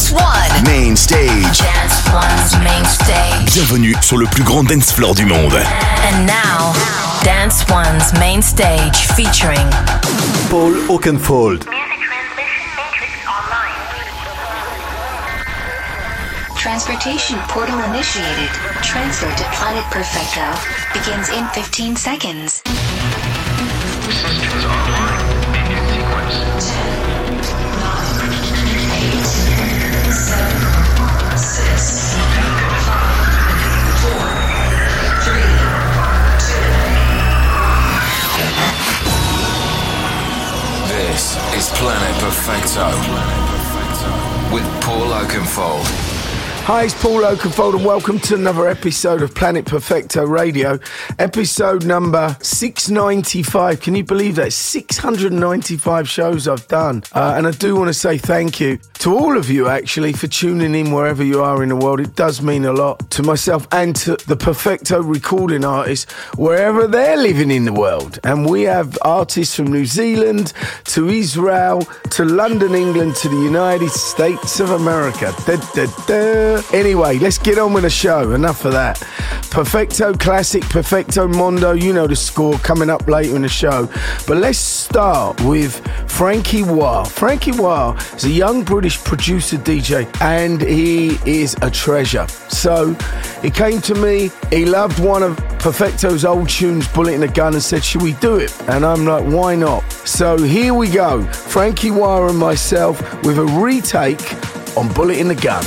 Dance One. Main stage. Dance One's main stage. Bienvenue sur le plus grand dance floor du monde. And now, Dance One's main stage featuring Paul Oakenfold. Music transmission matrix online. Transportation portal initiated. Transfer to Planet Perfecto begins in 15 seconds. Systems online. This is Planet Perfecto with Paul Oakenfold. Hi, it's Paul Oakenfold, and welcome to another episode of Planet Perfecto Radio, episode number 695. Can you believe that? 695 shows I've done. Uh, and I do want to say thank you to all of you, actually, for tuning in wherever you are in the world. It does mean a lot to myself and to the Perfecto recording artists, wherever they're living in the world. And we have artists from New Zealand to Israel to London, England to the United States of America. Da, da, da. Anyway, let's get on with the show. Enough of that. Perfecto Classic, Perfecto Mondo, you know the score coming up later in the show. But let's start with Frankie Wah. Frankie Wah is a young British producer DJ and he is a treasure. So he came to me, he loved one of Perfecto's old tunes, Bullet in a Gun, and said, Should we do it? And I'm like, Why not? So here we go. Frankie Wah and myself with a retake on Bullet in the Gun.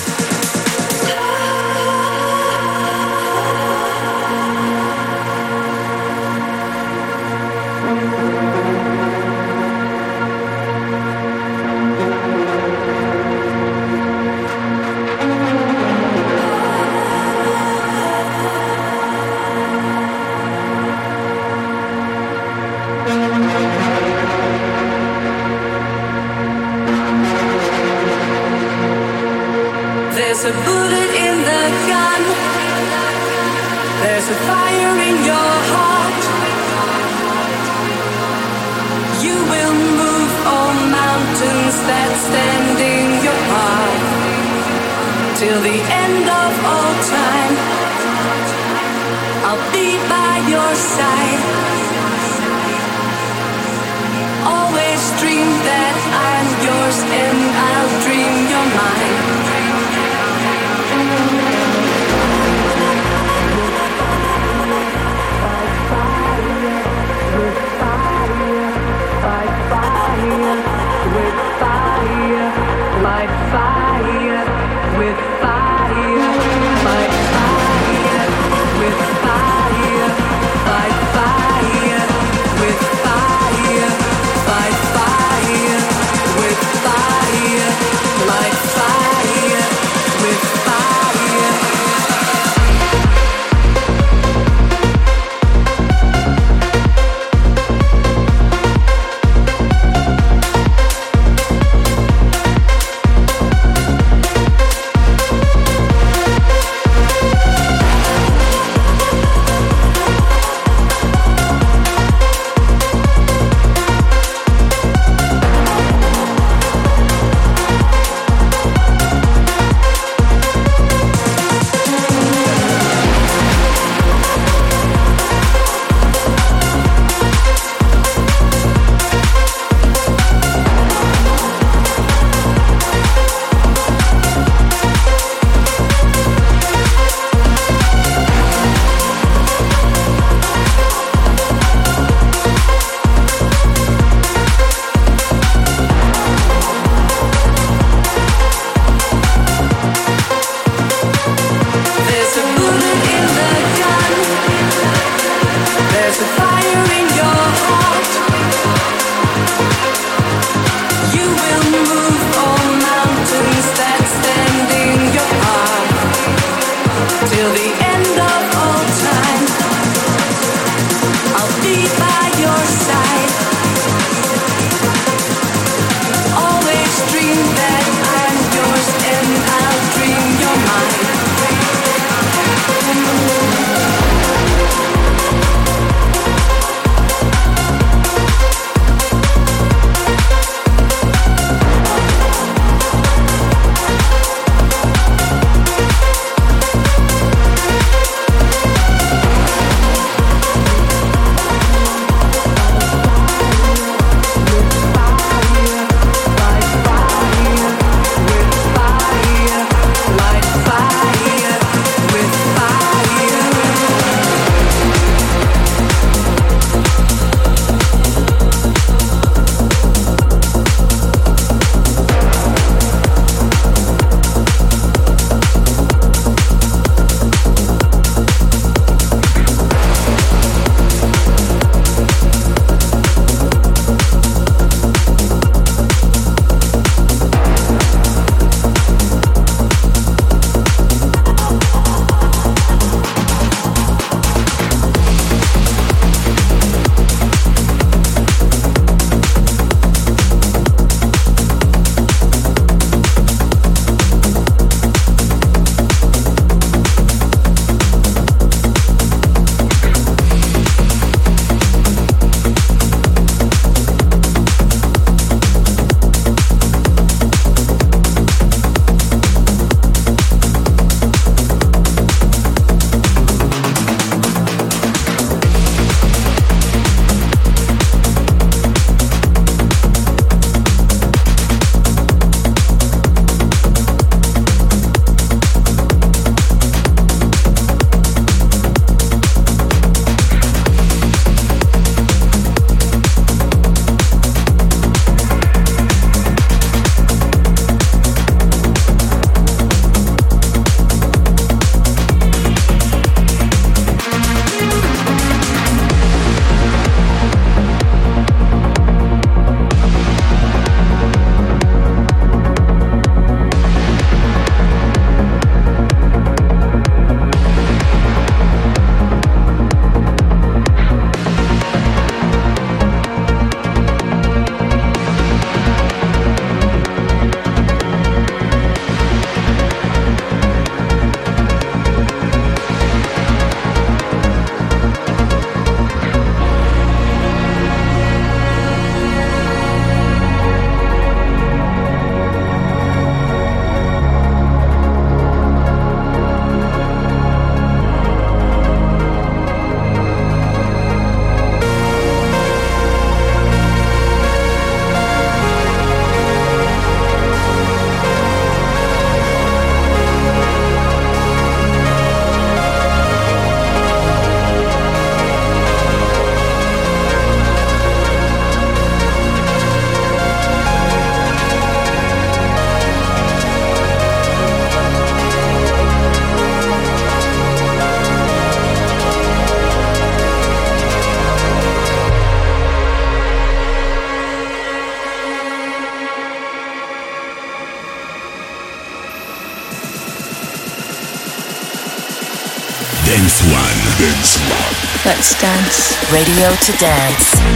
Radio to dance.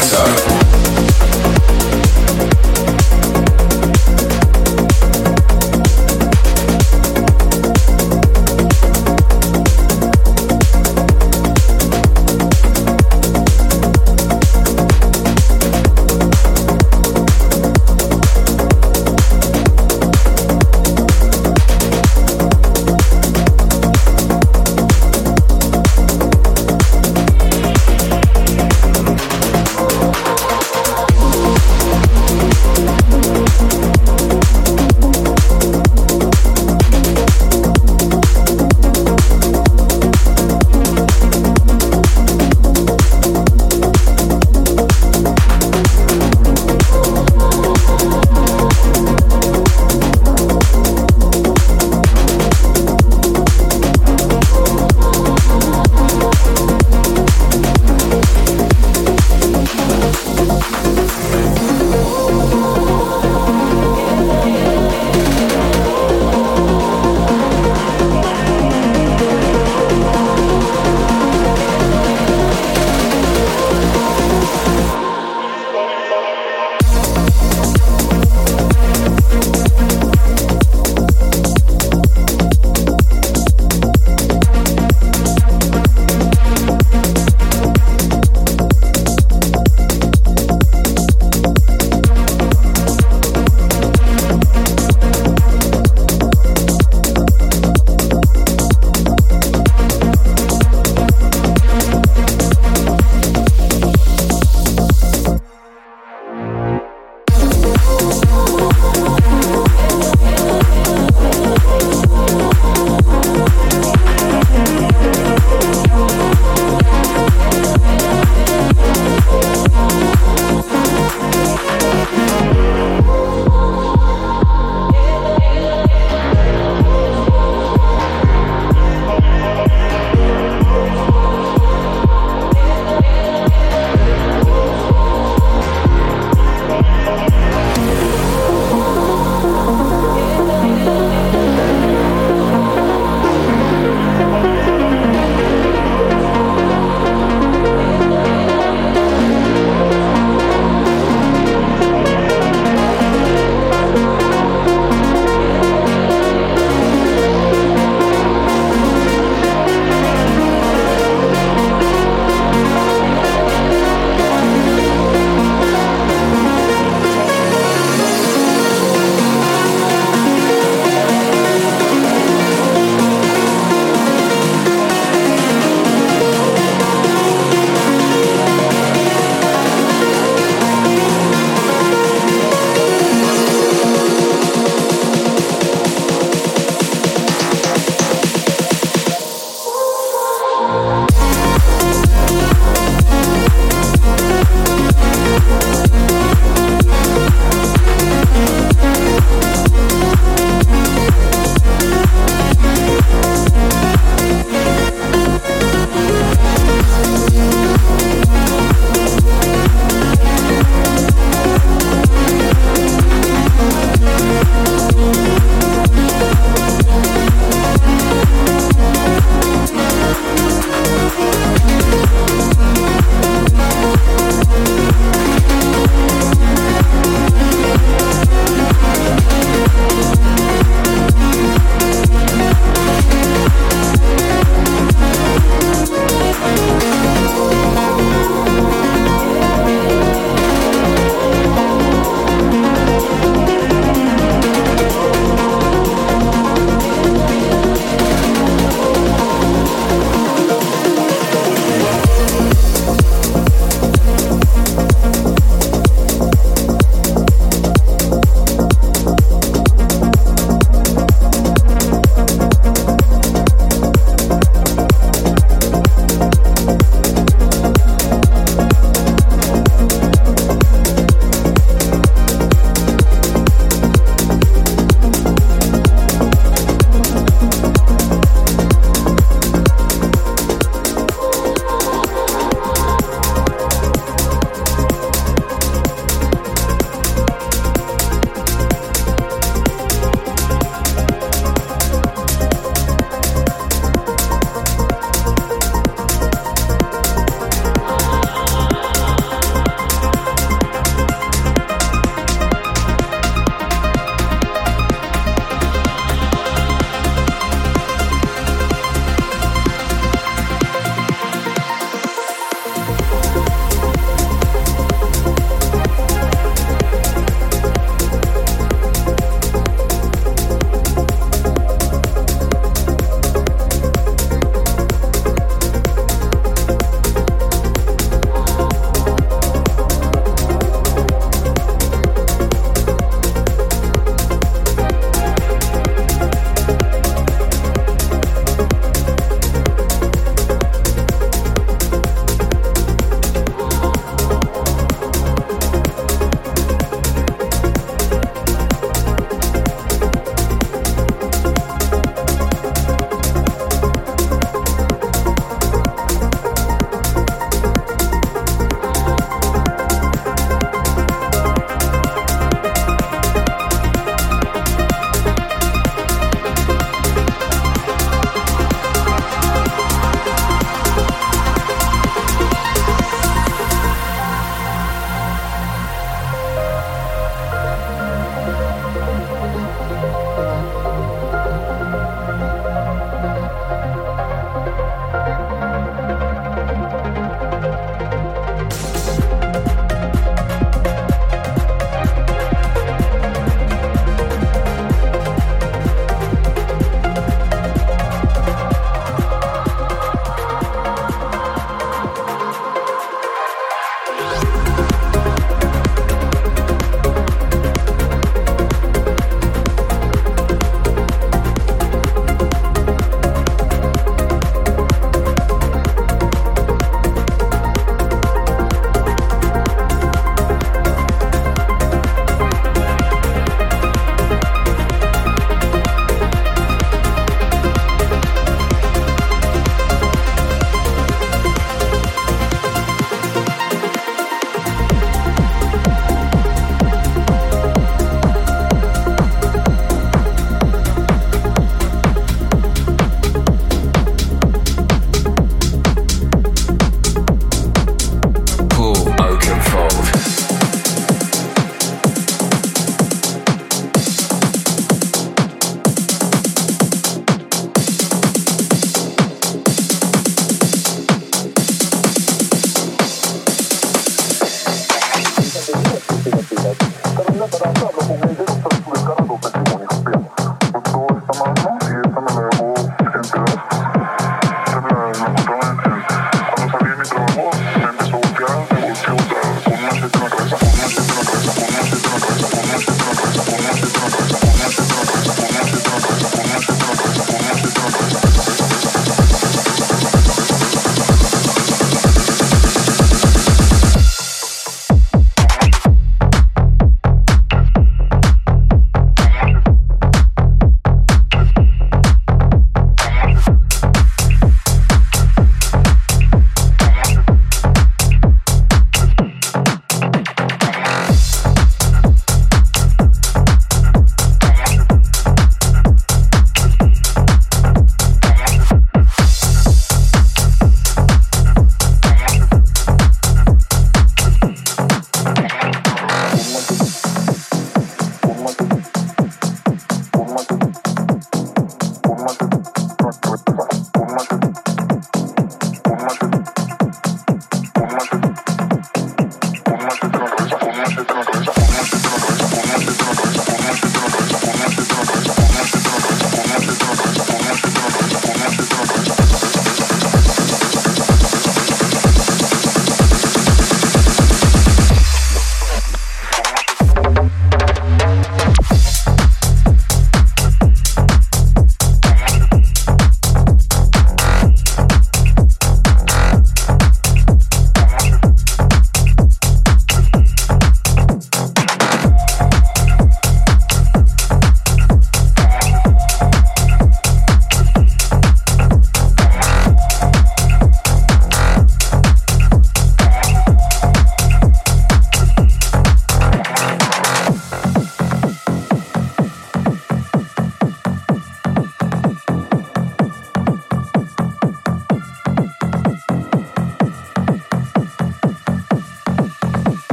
guitar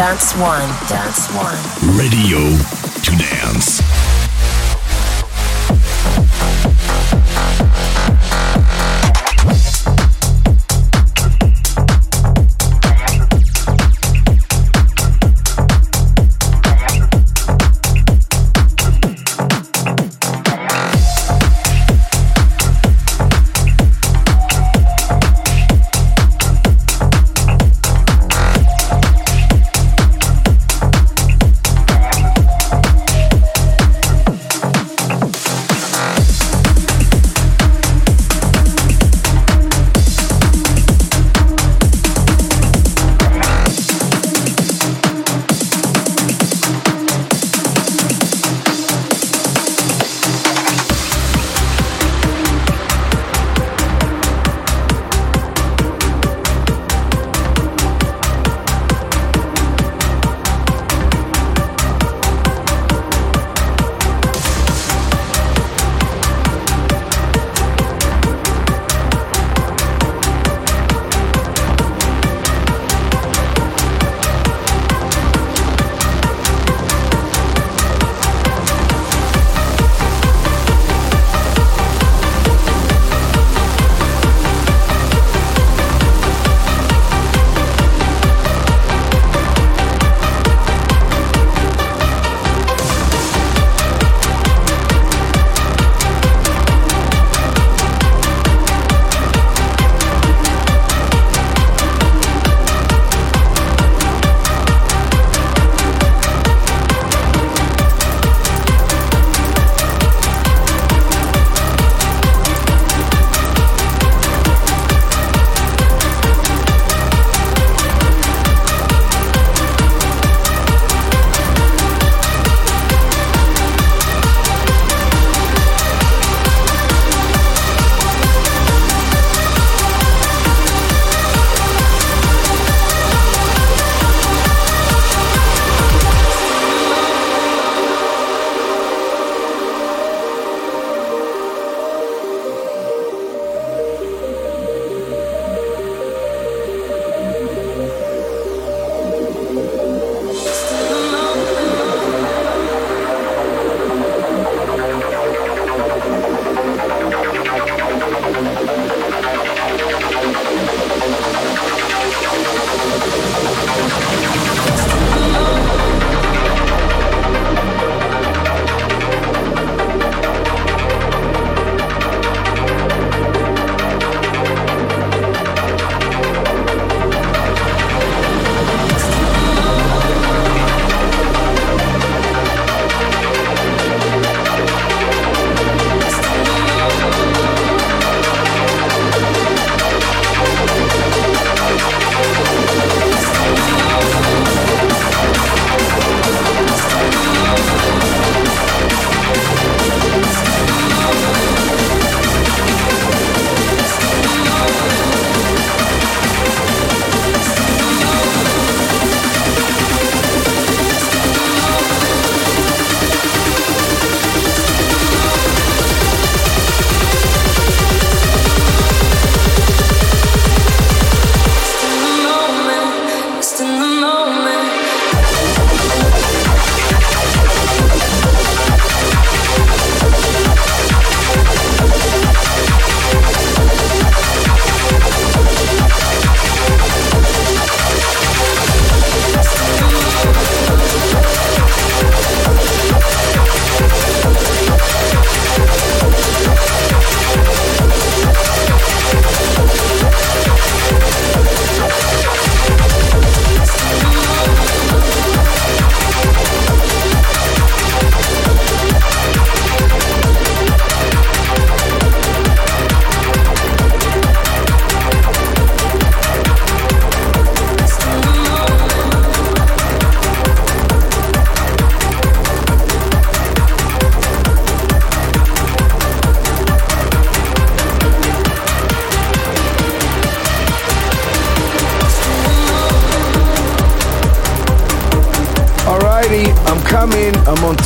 Dance One. Dance One. Radio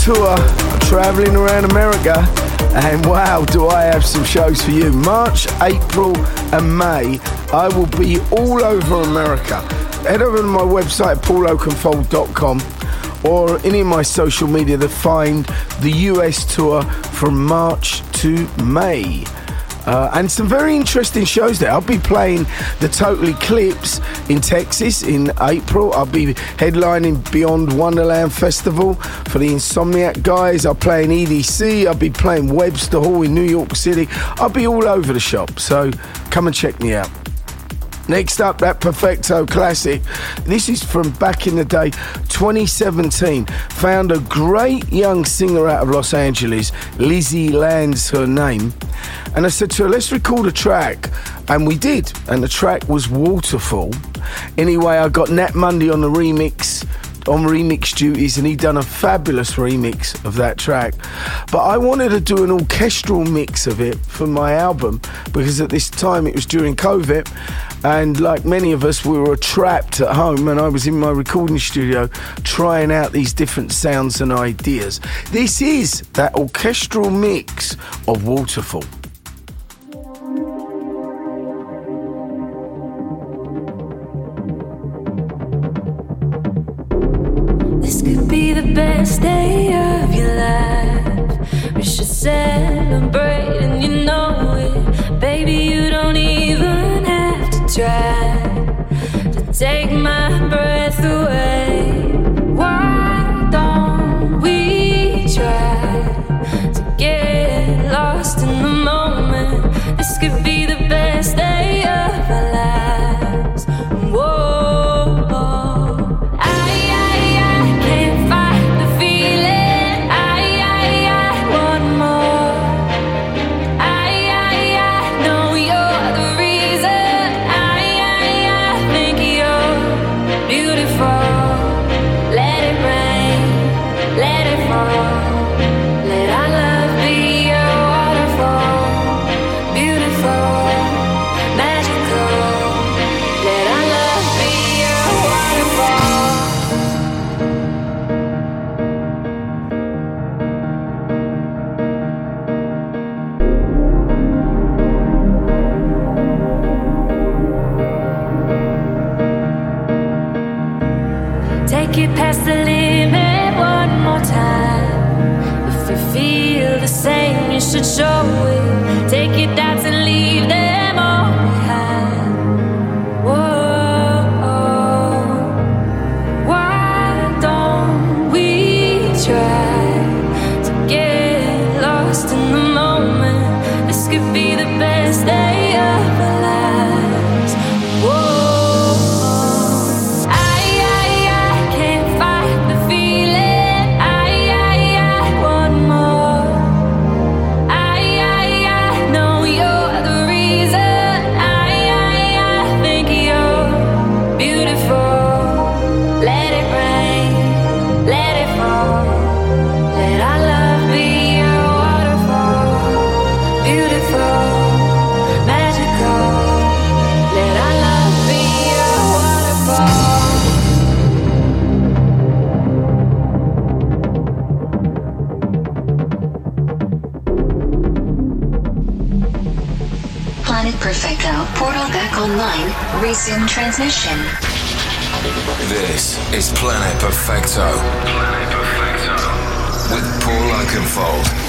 tour, traveling around America, and wow, do I have some shows for you. March, April, and May, I will be all over America. head over to my website, pauloakenfold.com, or any of my social media to find the US tour from March to May. Uh, and some very interesting shows there. I'll be playing the Total Eclipse in Texas in April. I'll be headlining Beyond Wonderland Festival for the Insomniac guys. I'll play in EDC. I'll be playing Webster Hall in New York City. I'll be all over the shop. So come and check me out. Next up, that Perfecto classic. This is from back in the day, 2017. Found a great young singer out of Los Angeles, Lizzie Land's her name. And I said to her, let's record a track. And we did. And the track was Waterfall. Anyway, I got Nat Monday on the remix on remix duties and he'd done a fabulous remix of that track. But I wanted to do an orchestral mix of it for my album because at this time it was during COVID and like many of us we were trapped at home and I was in my recording studio trying out these different sounds and ideas. This is that orchestral mix of Waterfall. Should celebrate, and you know it. Baby, you don't even have to try to take my breath Perfecto portal back online. Resume transmission. This is Planet Perfecto Planet Perfecto. with Paul Oakenfold.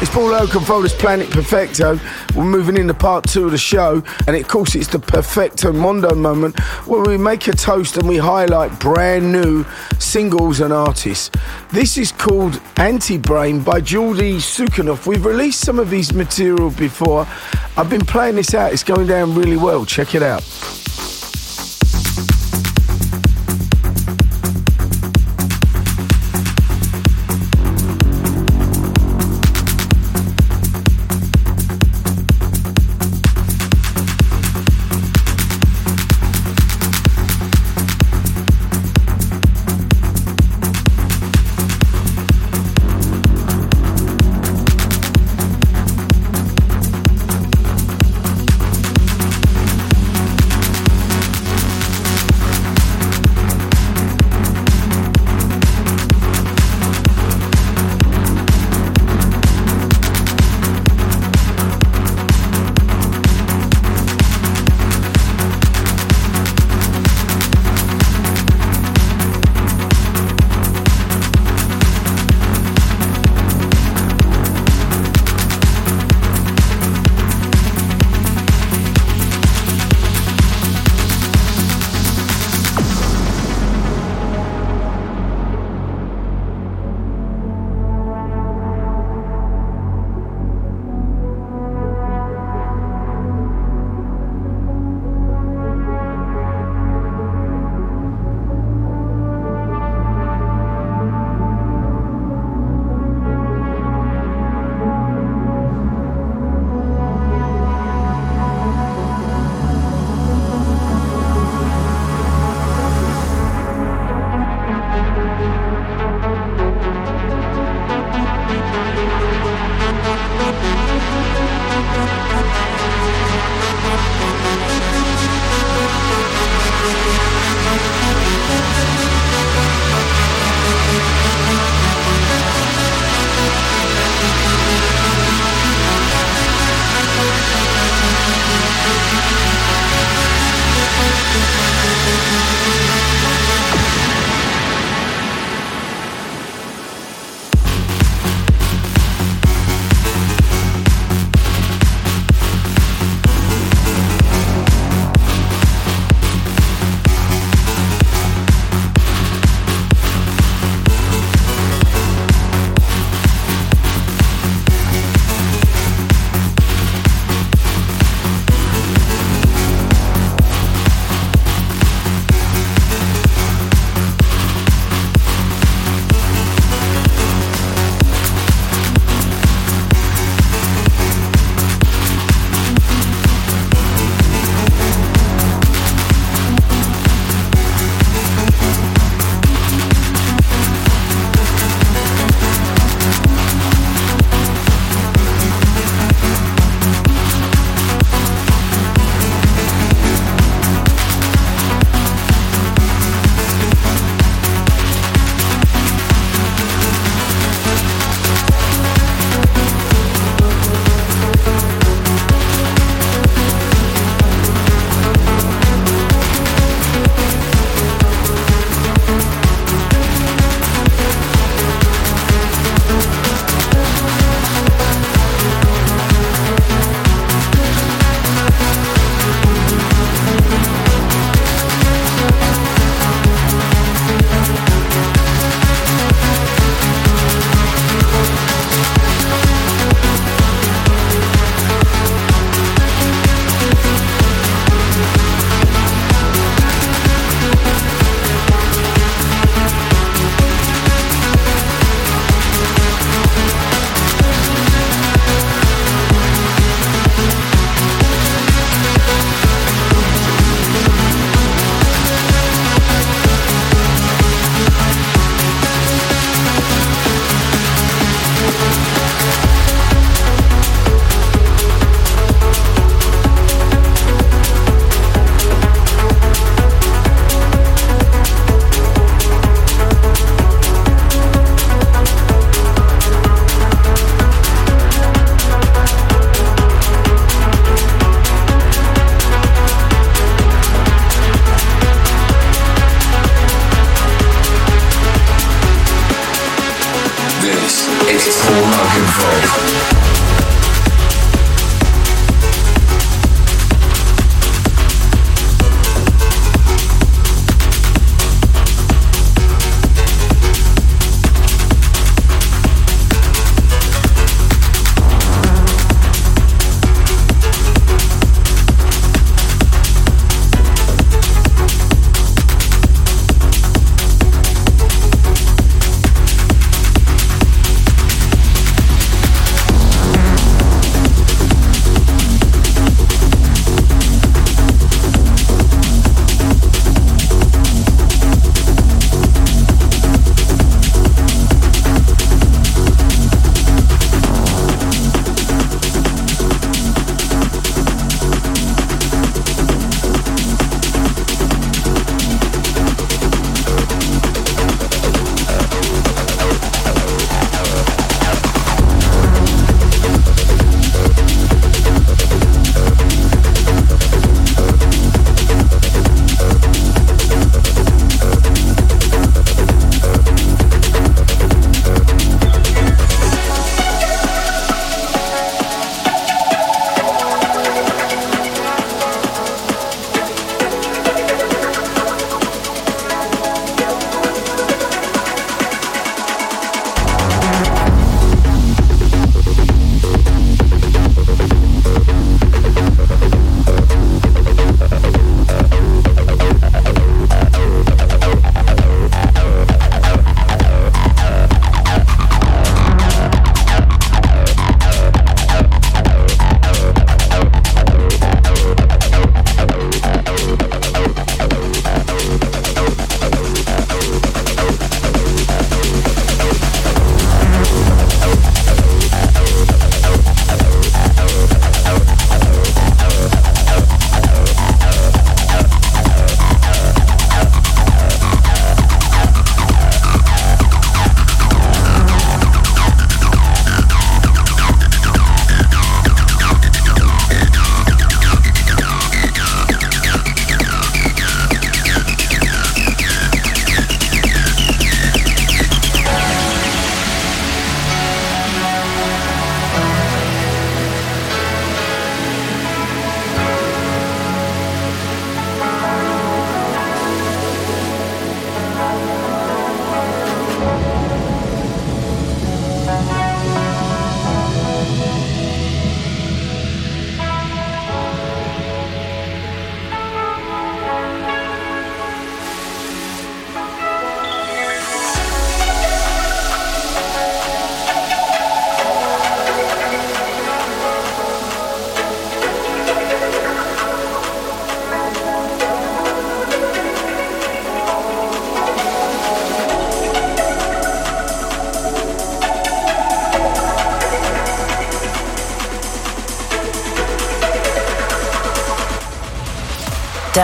It's Paul it's Planet Perfecto. We're moving into part two of the show, and of course, it's the Perfecto Mondo moment where we make a toast and we highlight brand new singles and artists. This is called Anti Brain by Geordie Sukhanov. We've released some of his material before. I've been playing this out, it's going down really well. Check it out.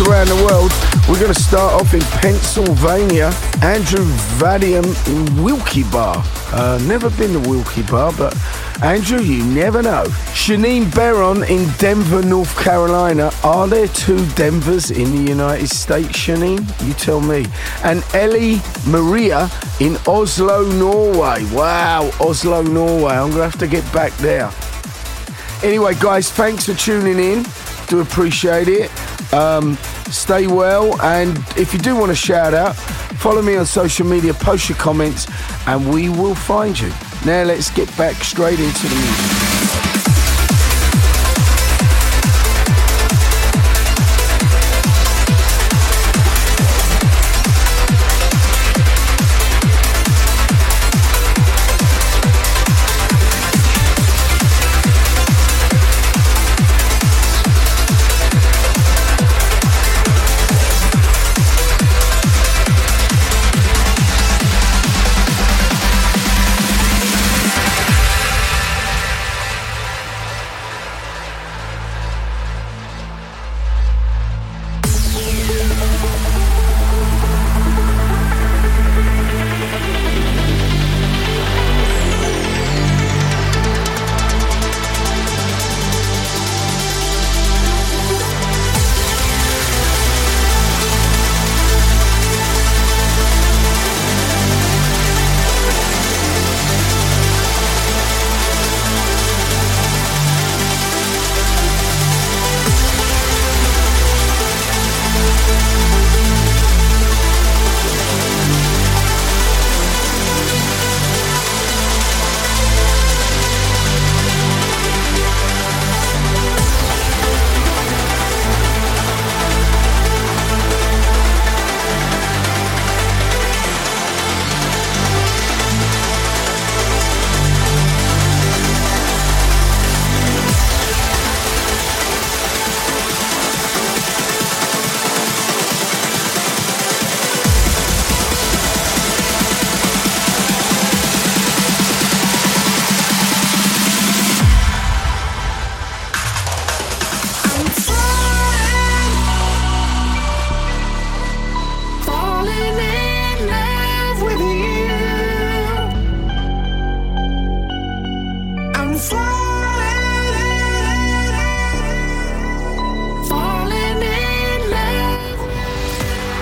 Around the world. We're going to start off in Pennsylvania. Andrew Vadium Wilkes-Barre. Uh, never been to Wilkes-Barre, but Andrew, you never know. Shanine Barron in Denver, North Carolina. Are there two Denvers in the United States, Shanine? You tell me. And Ellie Maria in Oslo, Norway. Wow, Oslo, Norway. I'm going to have to get back there. Anyway, guys, thanks for tuning in. Do appreciate it. Um, stay well, and if you do want to shout out, follow me on social media, post your comments, and we will find you. Now, let's get back straight into the music.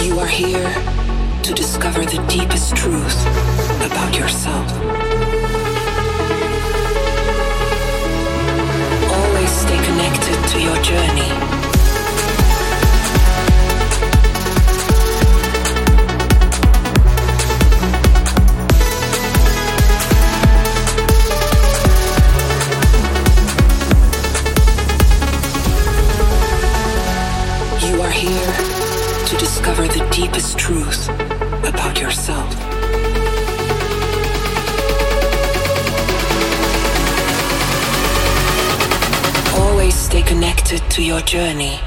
You are here to discover the deepest truth about yourself. Always stay connected to your journey. discover the deepest truth about yourself. Always stay connected to your journey.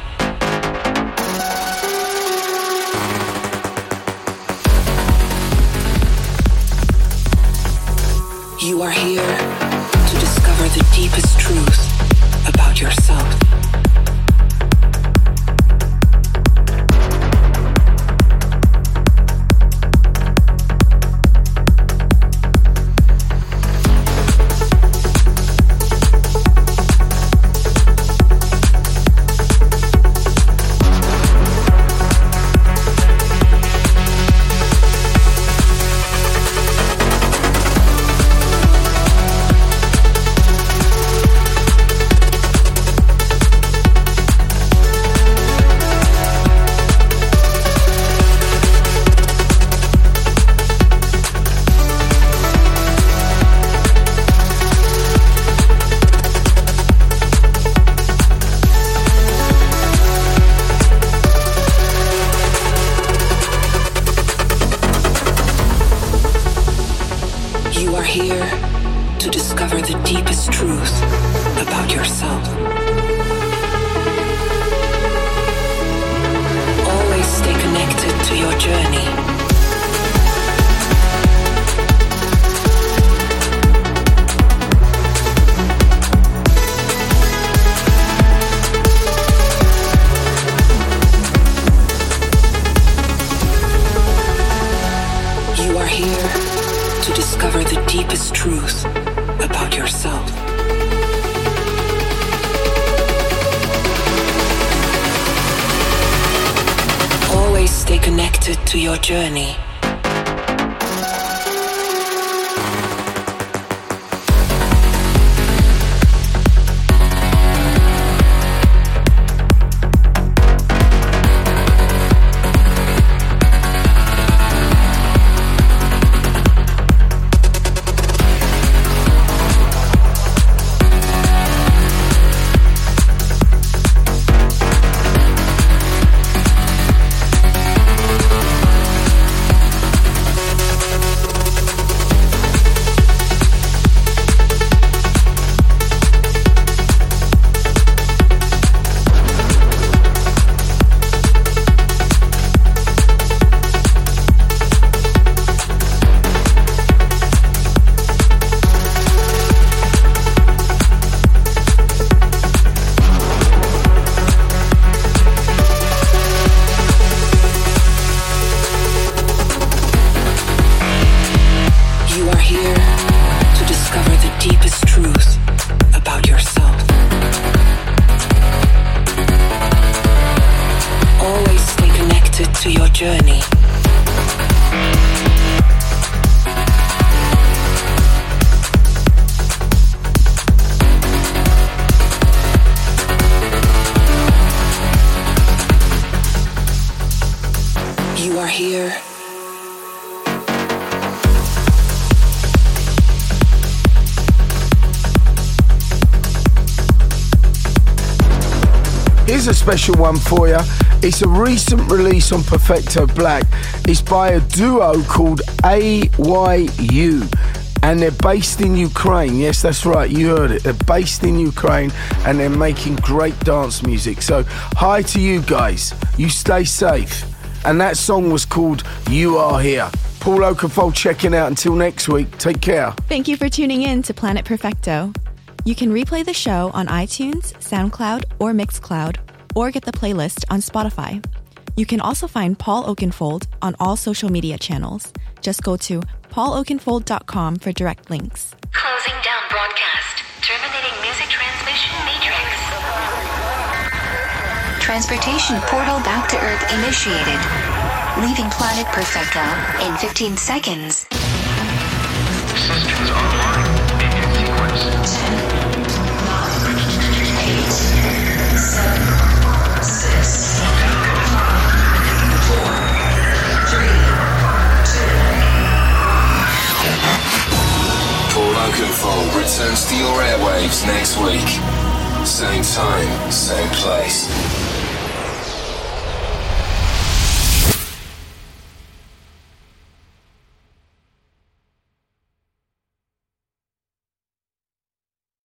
truth about yourself. Always stay connected to your journey. Discover the deepest truth. connected to your journey. Special one for you. It's a recent release on Perfecto Black. It's by a duo called AYU. And they're based in Ukraine. Yes, that's right. You heard it. They're based in Ukraine and they're making great dance music. So, hi to you guys. You stay safe. And that song was called You Are Here. Paul Oakenfold checking out. Until next week, take care. Thank you for tuning in to Planet Perfecto. You can replay the show on iTunes, SoundCloud, or Mixcloud, or get the playlist on Spotify. You can also find Paul Oakenfold on all social media channels. Just go to pauloakenfold.com for direct links. Closing down broadcast. Terminating music transmission matrix. Transportation portal back to Earth initiated. Leaving planet Perfecto in 15 seconds. Systems online. In sequence. Returns to your airwaves next week. Same time, same place.